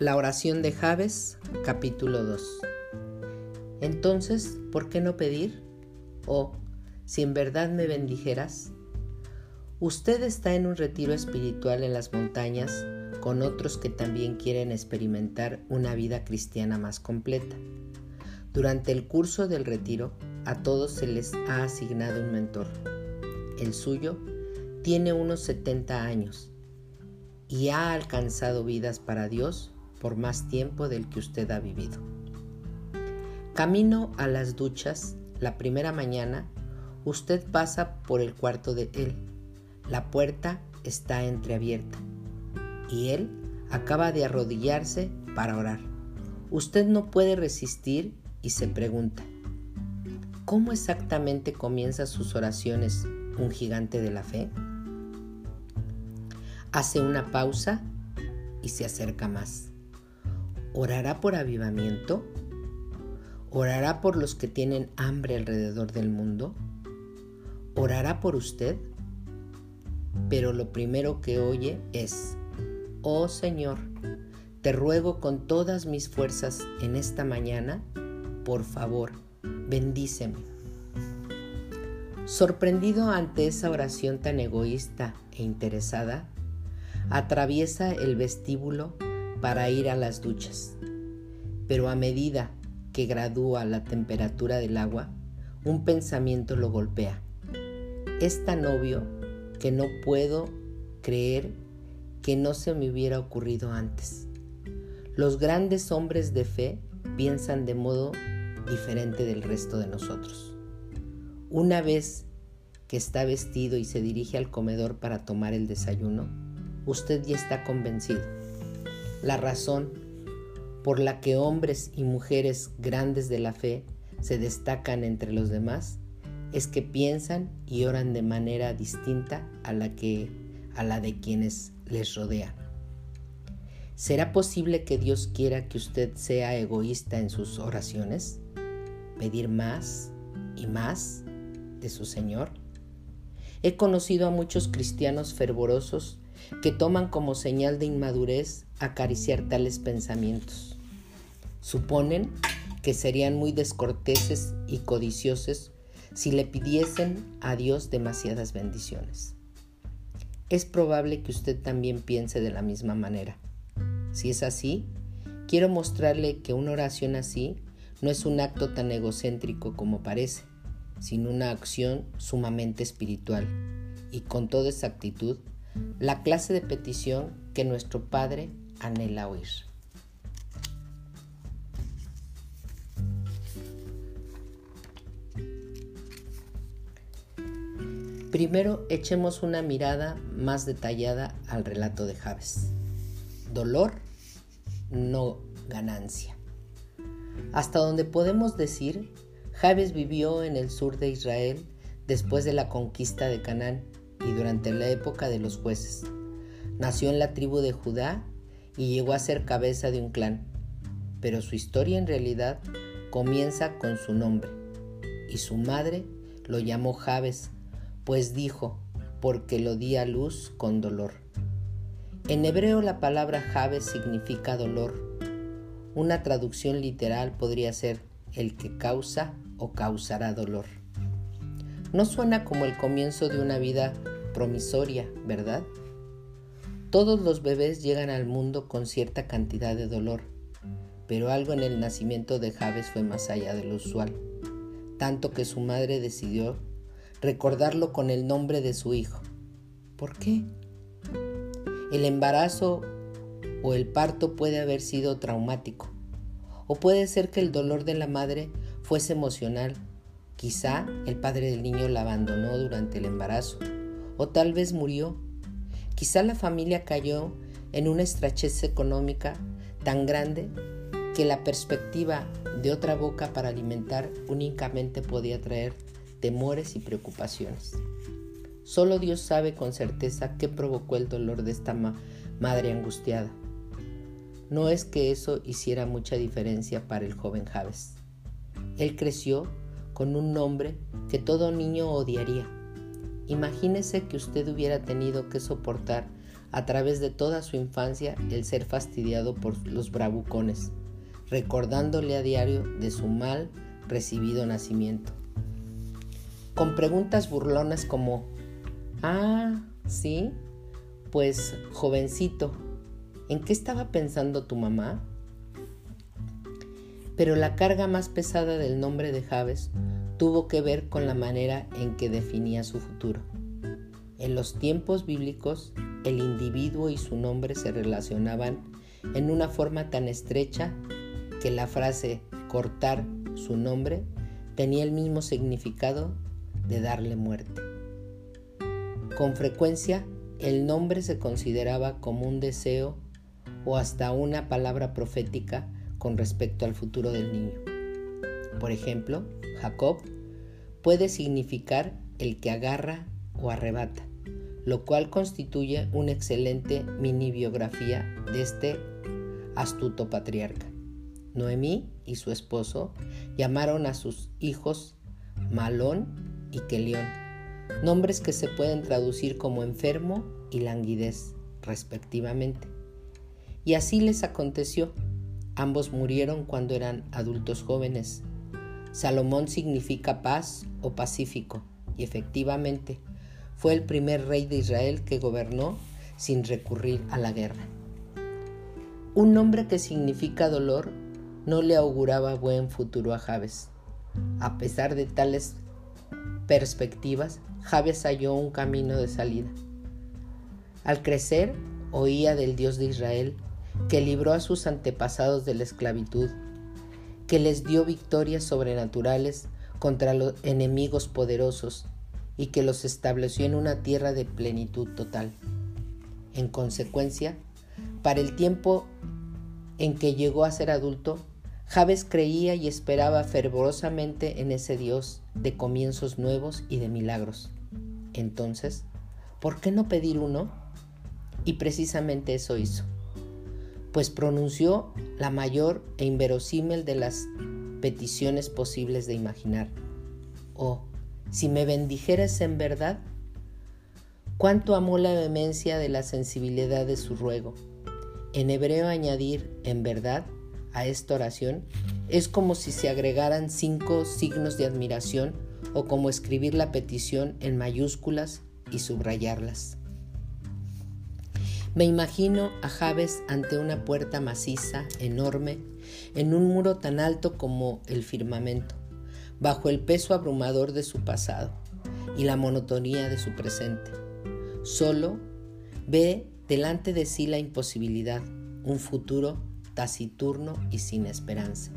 La oración de Javes, capítulo 2. Entonces, ¿por qué no pedir? O, si en verdad me bendijeras. Usted está en un retiro espiritual en las montañas con otros que también quieren experimentar una vida cristiana más completa. Durante el curso del retiro, a todos se les ha asignado un mentor. El suyo tiene unos 70 años y ha alcanzado vidas para Dios por más tiempo del que usted ha vivido. Camino a las duchas, la primera mañana, usted pasa por el cuarto de él. La puerta está entreabierta y él acaba de arrodillarse para orar. Usted no puede resistir y se pregunta, ¿cómo exactamente comienza sus oraciones un gigante de la fe? Hace una pausa y se acerca más. ¿Orará por avivamiento? ¿Orará por los que tienen hambre alrededor del mundo? ¿Orará por usted? Pero lo primero que oye es, oh Señor, te ruego con todas mis fuerzas en esta mañana, por favor, bendíceme. Sorprendido ante esa oración tan egoísta e interesada, atraviesa el vestíbulo para ir a las duchas. Pero a medida que gradúa la temperatura del agua, un pensamiento lo golpea. Es tan obvio que no puedo creer que no se me hubiera ocurrido antes. Los grandes hombres de fe piensan de modo diferente del resto de nosotros. Una vez que está vestido y se dirige al comedor para tomar el desayuno, usted ya está convencido la razón por la que hombres y mujeres grandes de la fe se destacan entre los demás es que piensan y oran de manera distinta a la que a la de quienes les rodean. ¿Será posible que Dios quiera que usted sea egoísta en sus oraciones? ¿Pedir más y más de su Señor? He conocido a muchos cristianos fervorosos que toman como señal de inmadurez acariciar tales pensamientos. Suponen que serían muy descorteses y codiciosos si le pidiesen a Dios demasiadas bendiciones. Es probable que usted también piense de la misma manera. Si es así, quiero mostrarle que una oración así no es un acto tan egocéntrico como parece, sino una acción sumamente espiritual y con toda exactitud la clase de petición que nuestro Padre anhela oír. Primero echemos una mirada más detallada al relato de Javes. Dolor, no ganancia. Hasta donde podemos decir, Javes vivió en el sur de Israel después de la conquista de Canaán y durante la época de los jueces. Nació en la tribu de Judá y llegó a ser cabeza de un clan, pero su historia en realidad comienza con su nombre, y su madre lo llamó Jabes, pues dijo, porque lo di a luz con dolor. En hebreo la palabra Jabes significa dolor. Una traducción literal podría ser el que causa o causará dolor. No suena como el comienzo de una vida promisoria, ¿verdad? Todos los bebés llegan al mundo con cierta cantidad de dolor, pero algo en el nacimiento de Javes fue más allá de lo usual, tanto que su madre decidió recordarlo con el nombre de su hijo. ¿Por qué? El embarazo o el parto puede haber sido traumático, o puede ser que el dolor de la madre fuese emocional Quizá el padre del niño la abandonó durante el embarazo o tal vez murió. Quizá la familia cayó en una estrechez económica tan grande que la perspectiva de otra boca para alimentar únicamente podía traer temores y preocupaciones. Solo Dios sabe con certeza qué provocó el dolor de esta madre angustiada. No es que eso hiciera mucha diferencia para el joven Javes. Él creció con un nombre que todo niño odiaría. Imagínese que usted hubiera tenido que soportar a través de toda su infancia el ser fastidiado por los bravucones, recordándole a diario de su mal recibido nacimiento. Con preguntas burlonas como, ah, sí, pues jovencito, ¿en qué estaba pensando tu mamá? Pero la carga más pesada del nombre de Javes tuvo que ver con la manera en que definía su futuro. En los tiempos bíblicos, el individuo y su nombre se relacionaban en una forma tan estrecha que la frase cortar su nombre tenía el mismo significado de darle muerte. Con frecuencia, el nombre se consideraba como un deseo o hasta una palabra profética con respecto al futuro del niño. Por ejemplo, Jacob puede significar el que agarra o arrebata, lo cual constituye una excelente mini biografía de este astuto patriarca. Noemí y su esposo llamaron a sus hijos Malón y Kelión, nombres que se pueden traducir como enfermo y languidez, respectivamente. Y así les aconteció Ambos murieron cuando eran adultos jóvenes. Salomón significa paz o pacífico y efectivamente fue el primer rey de Israel que gobernó sin recurrir a la guerra. Un nombre que significa dolor no le auguraba buen futuro a Jabes. A pesar de tales perspectivas, Jabes halló un camino de salida. Al crecer, oía del Dios de Israel que libró a sus antepasados de la esclavitud, que les dio victorias sobrenaturales contra los enemigos poderosos y que los estableció en una tierra de plenitud total. En consecuencia, para el tiempo en que llegó a ser adulto, Javes creía y esperaba fervorosamente en ese Dios de comienzos nuevos y de milagros. Entonces, ¿por qué no pedir uno? Y precisamente eso hizo pues pronunció la mayor e inverosímil de las peticiones posibles de imaginar. Oh, si me bendijeras en verdad, cuánto amó la vehemencia de la sensibilidad de su ruego. En hebreo añadir en verdad a esta oración es como si se agregaran cinco signos de admiración o como escribir la petición en mayúsculas y subrayarlas. Me imagino a Javes ante una puerta maciza, enorme, en un muro tan alto como el firmamento, bajo el peso abrumador de su pasado y la monotonía de su presente. Solo ve delante de sí la imposibilidad, un futuro taciturno y sin esperanza.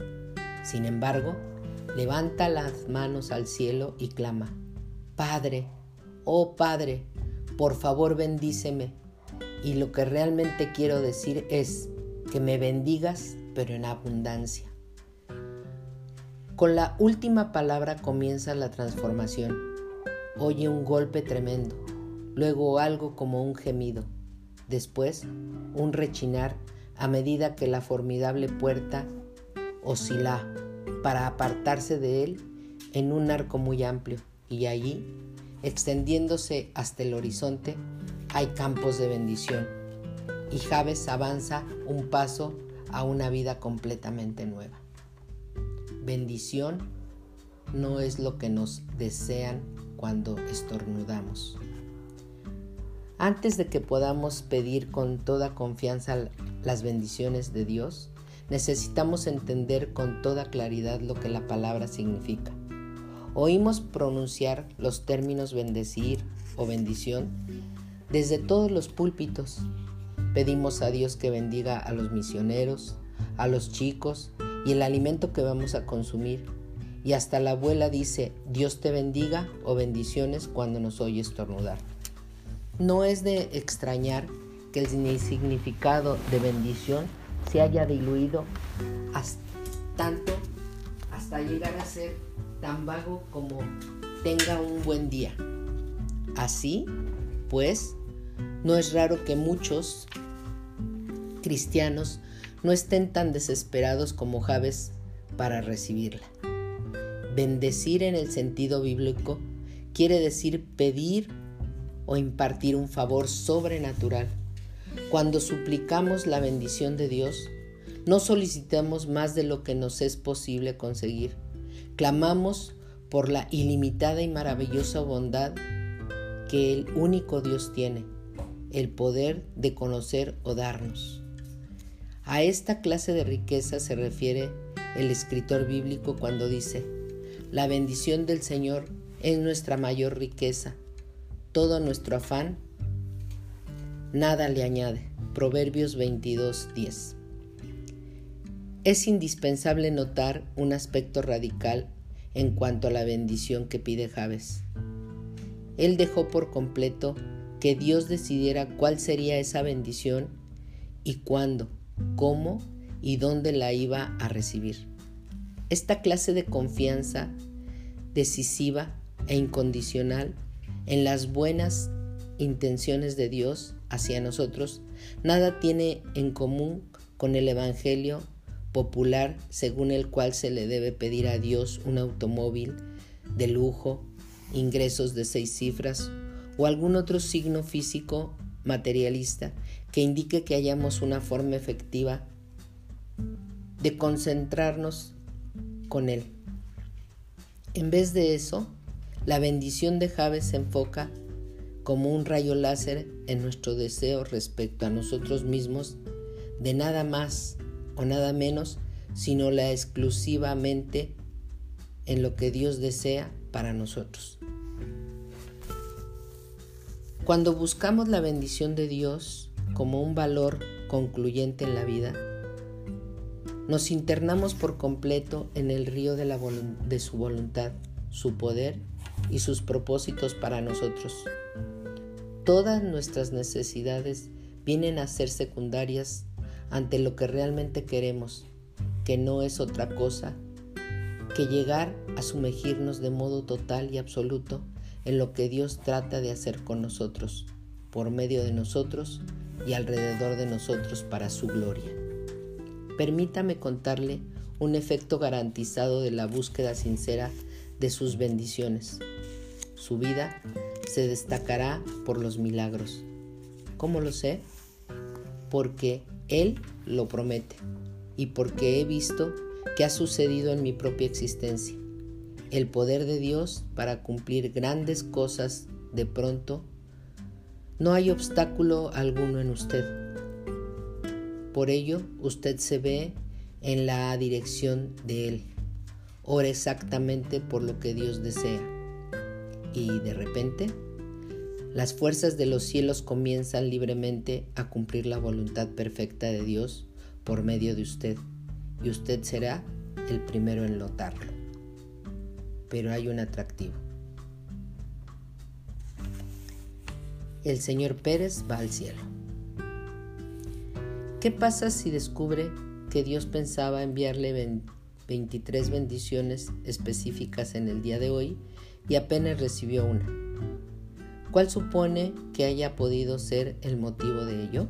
Sin embargo, levanta las manos al cielo y clama, Padre, oh Padre, por favor bendíceme y lo que realmente quiero decir es que me bendigas, pero en abundancia. Con la última palabra comienza la transformación. Oye un golpe tremendo, luego algo como un gemido, después un rechinar a medida que la formidable puerta oscila para apartarse de él en un arco muy amplio y allí, extendiéndose hasta el horizonte, hay campos de bendición y Javes avanza un paso a una vida completamente nueva. Bendición no es lo que nos desean cuando estornudamos. Antes de que podamos pedir con toda confianza las bendiciones de Dios, necesitamos entender con toda claridad lo que la palabra significa. Oímos pronunciar los términos bendecir o bendición desde todos los púlpitos. Pedimos a Dios que bendiga a los misioneros, a los chicos y el alimento que vamos a consumir. Y hasta la abuela dice, Dios te bendiga o bendiciones cuando nos oye estornudar. No es de extrañar que el significado de bendición se haya diluido hasta tanto hasta llegar a ser tan vago como tenga un buen día. Así, pues, no es raro que muchos cristianos no estén tan desesperados como Javes para recibirla. Bendecir en el sentido bíblico quiere decir pedir o impartir un favor sobrenatural, Cuando suplicamos la bendición de Dios, no solicitamos más de lo que nos es posible conseguir. Clamamos por la ilimitada y maravillosa bondad que el único Dios tiene, el poder de conocer o darnos. A esta clase de riqueza se refiere el escritor bíblico cuando dice, la bendición del Señor es nuestra mayor riqueza, todo nuestro afán nada le añade. Proverbios 22:10. Es indispensable notar un aspecto radical en cuanto a la bendición que pide Javes. Él dejó por completo que Dios decidiera cuál sería esa bendición y cuándo, cómo y dónde la iba a recibir. Esta clase de confianza decisiva e incondicional en las buenas intenciones de Dios hacia nosotros nada tiene en común con el Evangelio popular según el cual se le debe pedir a Dios un automóvil de lujo, ingresos de seis cifras o algún otro signo físico materialista que indique que hayamos una forma efectiva de concentrarnos con Él. En vez de eso, la bendición de Javes se enfoca como un rayo láser en nuestro deseo respecto a nosotros mismos de nada más o nada menos, sino la exclusivamente en lo que Dios desea para nosotros. Cuando buscamos la bendición de Dios como un valor concluyente en la vida, nos internamos por completo en el río de, de su voluntad, su poder y sus propósitos para nosotros. Todas nuestras necesidades vienen a ser secundarias ante lo que realmente queremos, que no es otra cosa que llegar a sumergirnos de modo total y absoluto en lo que Dios trata de hacer con nosotros, por medio de nosotros y alrededor de nosotros para su gloria. Permítame contarle un efecto garantizado de la búsqueda sincera de sus bendiciones. Su vida se destacará por los milagros. ¿Cómo lo sé? Porque Él lo promete y porque he visto que ha sucedido en mi propia existencia. El poder de Dios para cumplir grandes cosas de pronto. No hay obstáculo alguno en usted. Por ello, usted se ve en la dirección de Él. Ora exactamente por lo que Dios desea y de repente las fuerzas de los cielos comienzan libremente a cumplir la voluntad perfecta de Dios por medio de usted y usted será el primero en notarlo. Pero hay un atractivo. El señor Pérez va al cielo. ¿Qué pasa si descubre que Dios pensaba enviarle 23 bendiciones específicas en el día de hoy y apenas recibió una. ¿Cuál supone que haya podido ser el motivo de ello?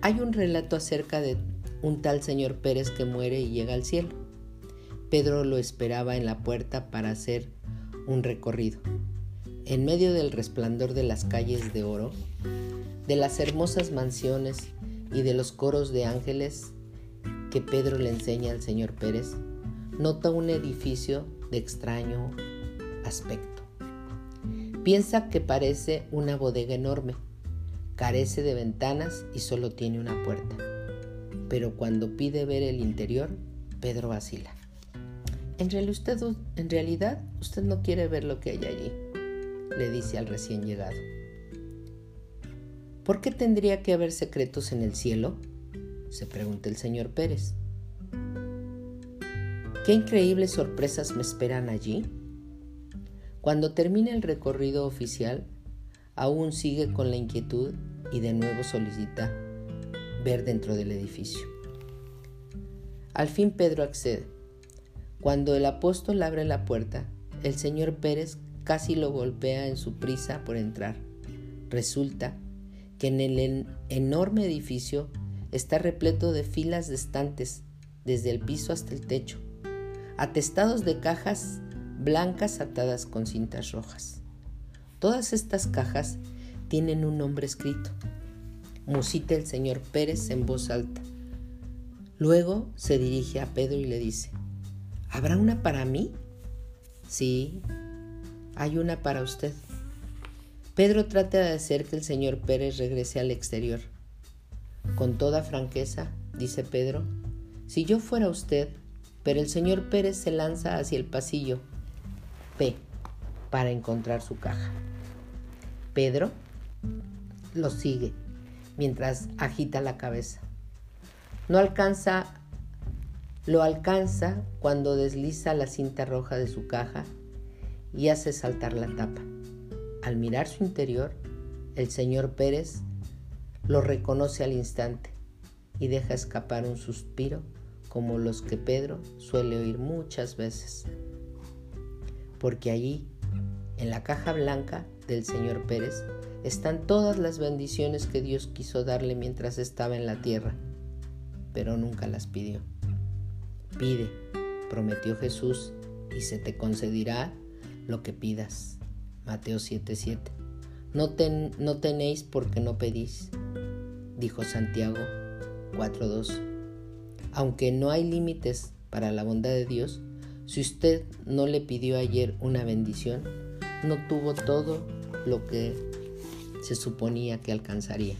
Hay un relato acerca de un tal señor Pérez que muere y llega al cielo. Pedro lo esperaba en la puerta para hacer un recorrido. En medio del resplandor de las calles de oro, de las hermosas mansiones y de los coros de ángeles que Pedro le enseña al señor Pérez, nota un edificio de extraño aspecto. Piensa que parece una bodega enorme, carece de ventanas y solo tiene una puerta. Pero cuando pide ver el interior, Pedro vacila. En, realidad, usted no quiere ver lo que hay allí, le dice al recién llegado. ¿Por qué tendría que haber secretos en el cielo? se pregunta el señor Pérez. ¿Qué increíbles sorpresas me esperan allí? Cuando termina el recorrido oficial, aún sigue con la inquietud y de nuevo solicita ver dentro del edificio. Al fin Pedro accede. Cuando el apóstol abre la puerta, el señor Pérez casi lo golpea en su prisa por entrar. Resulta que en el enorme edificio está repleto de filas de estantes, desde el piso hasta el techo, atestados de cajas blancas atadas con cintas rojas. Todas estas cajas tienen un nombre escrito. musita el señor Pérez en voz alta. Luego se dirige a Pedro y le dice, ¿habrá una para mí? Sí, hay una para usted. Pedro trata de hacer que el señor Pérez regrese al exterior. Con toda franqueza, dice Pedro, si yo fuera usted, pero el señor Pérez se lanza hacia el pasillo P para encontrar su caja. Pedro lo sigue mientras agita la cabeza. No alcanza, lo alcanza cuando desliza la cinta roja de su caja y hace saltar la tapa. Al mirar su interior, el señor Pérez lo reconoce al instante y deja escapar un suspiro como los que Pedro suele oír muchas veces. Porque allí, en la caja blanca del señor Pérez, están todas las bendiciones que Dios quiso darle mientras estaba en la tierra, pero nunca las pidió. Pide, prometió Jesús, y se te concederá lo que pidas. Mateo 7:7. No, no tenéis porque no pedís, dijo Santiago 4:2. Aunque no hay límites para la bondad de Dios, si usted no le pidió ayer una bendición, no tuvo todo lo que se suponía que alcanzaría.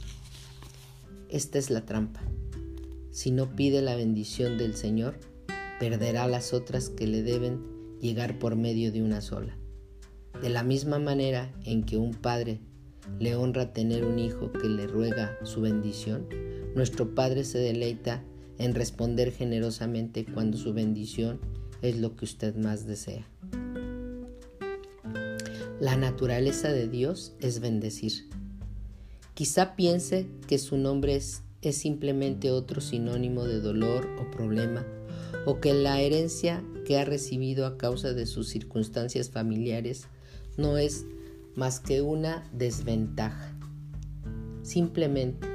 Esta es la trampa. Si no pide la bendición del Señor, perderá las otras que le deben llegar por medio de una sola. De la misma manera en que un padre le honra tener un hijo que le ruega su bendición, nuestro Padre se deleita en responder generosamente cuando su bendición es lo que usted más desea. La naturaleza de Dios es bendecir. Quizá piense que su nombre es, es, simplemente otro sinónimo de dolor o problema, o que la herencia que ha recibido a causa de sus circunstancias familiares no es más que una desventaja. Simplemente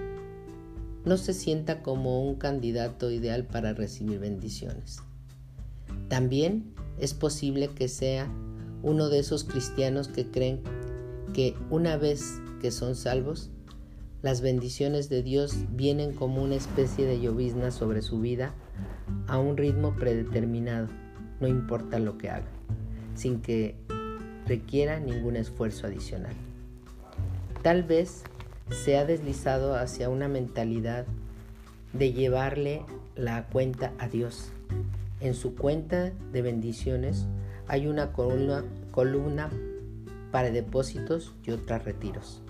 no se sienta como un candidato ideal para recibir bendiciones. También es posible que sea uno de esos cristianos que creen que una vez que son salvos, las bendiciones de Dios vienen como una especie de llovizna sobre su vida a un ritmo predeterminado, no importa lo que haga, sin que requiera ningún esfuerzo adicional. Tal vez se ha deslizado hacia una mentalidad de llevarle la cuenta a Dios. En su cuenta de bendiciones hay una columna, para depósitos y otra retiros.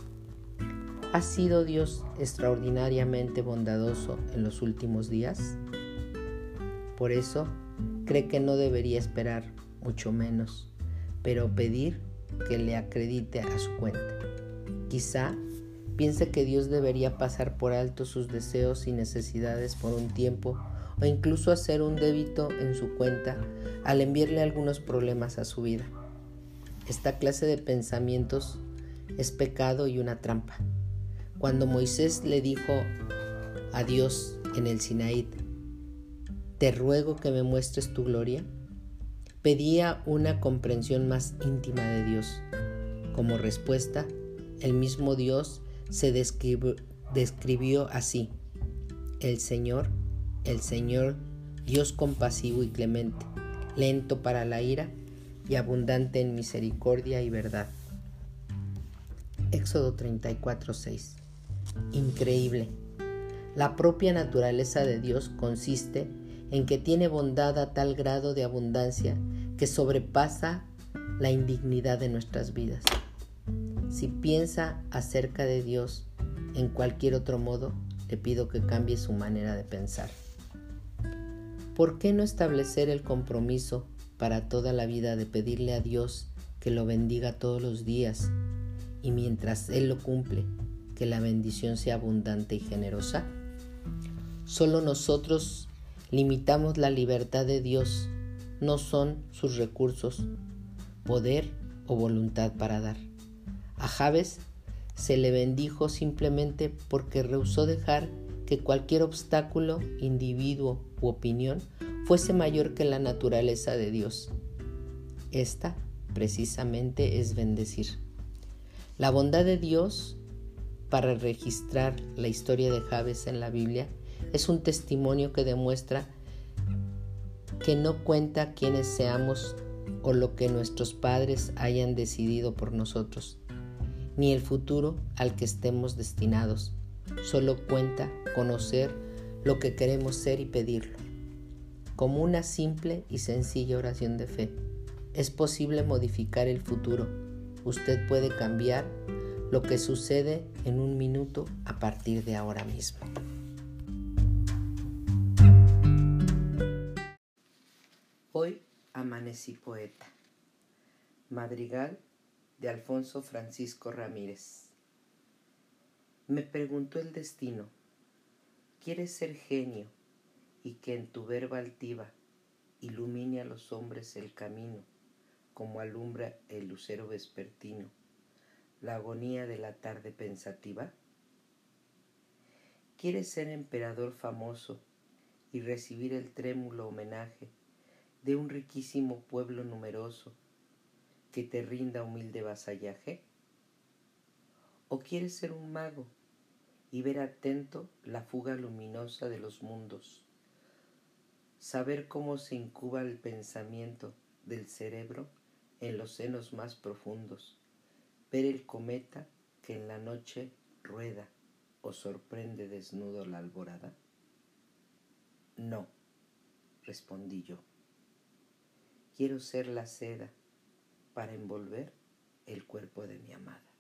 ¿Ha sido Dios extraordinariamente bondadoso en los últimos días? Por eso, cree que no debería esperar, mucho menos, pero pedir que le acredite a su cuenta. Quizá piense que Dios debería pasar por alto sus deseos y necesidades por un tiempo o incluso hacer un débito en su cuenta al enviarle algunos problemas a su vida. Esta clase de pensamientos es pecado y una trampa. Cuando Moisés le dijo a Dios en el Sinaí, te ruego que me muestres tu gloria, pedía una comprensión más íntima de Dios. Como respuesta, el mismo Dios se describió, así, el Señor el Señor, Dios compasivo y clemente, lento para la ira y abundante en misericordia y verdad. Éxodo 34:6. Increíble. La propia naturaleza de Dios consiste en que tiene bondad a tal grado de abundancia que sobrepasa la indignidad de nuestras vidas. Si piensa acerca de Dios en cualquier otro modo, le pido que cambie su manera de pensar. ¿por qué no establecer el compromiso para toda la vida de pedirle a Dios que lo bendiga todos los días y mientras Él lo cumple, que la bendición sea abundante y generosa? Solo nosotros limitamos la libertad de Dios, no son sus recursos, poder o voluntad para dar. A Javes se le bendijo simplemente porque rehusó dejar que cualquier obstáculo, individuo u opinión fuese mayor que la naturaleza de Dios. Esta, precisamente, es bendecir. La bondad de Dios para registrar la historia de Javes en la Biblia es un testimonio que demuestra que no cuenta quiénes seamos o lo que nuestros padres hayan decidido por nosotros, ni el futuro al que estemos destinados. Solo cuenta conocer lo que queremos ser y pedirlo. Como una simple y sencilla oración de fe, es posible modificar el futuro. Usted puede cambiar lo que sucede en un minuto a partir de ahora mismo. Amanecí poeta. Madrigal de Alfonso Francisco Ramírez. Me preguntó el destino, ¿quieres ser genio y que en tu verba altiva ilumine a los hombres el camino como alumbra el lucero vespertino? la agonía de la tarde pensativa? ¿Quieres ser emperador famoso y recibir el trémulo homenaje de un riquísimo pueblo numeroso que te rinda humilde vasallaje? ¿O quieres ser un mago y ver atento la fuga luminosa de los mundos? Saber cómo se incuba el pensamiento del cerebro en los senos más profundos ver el cometa que en la noche rueda o sorprende desnudo la alborada? No, respondí yo. Quiero ser la seda para envolver el cuerpo de mi amada.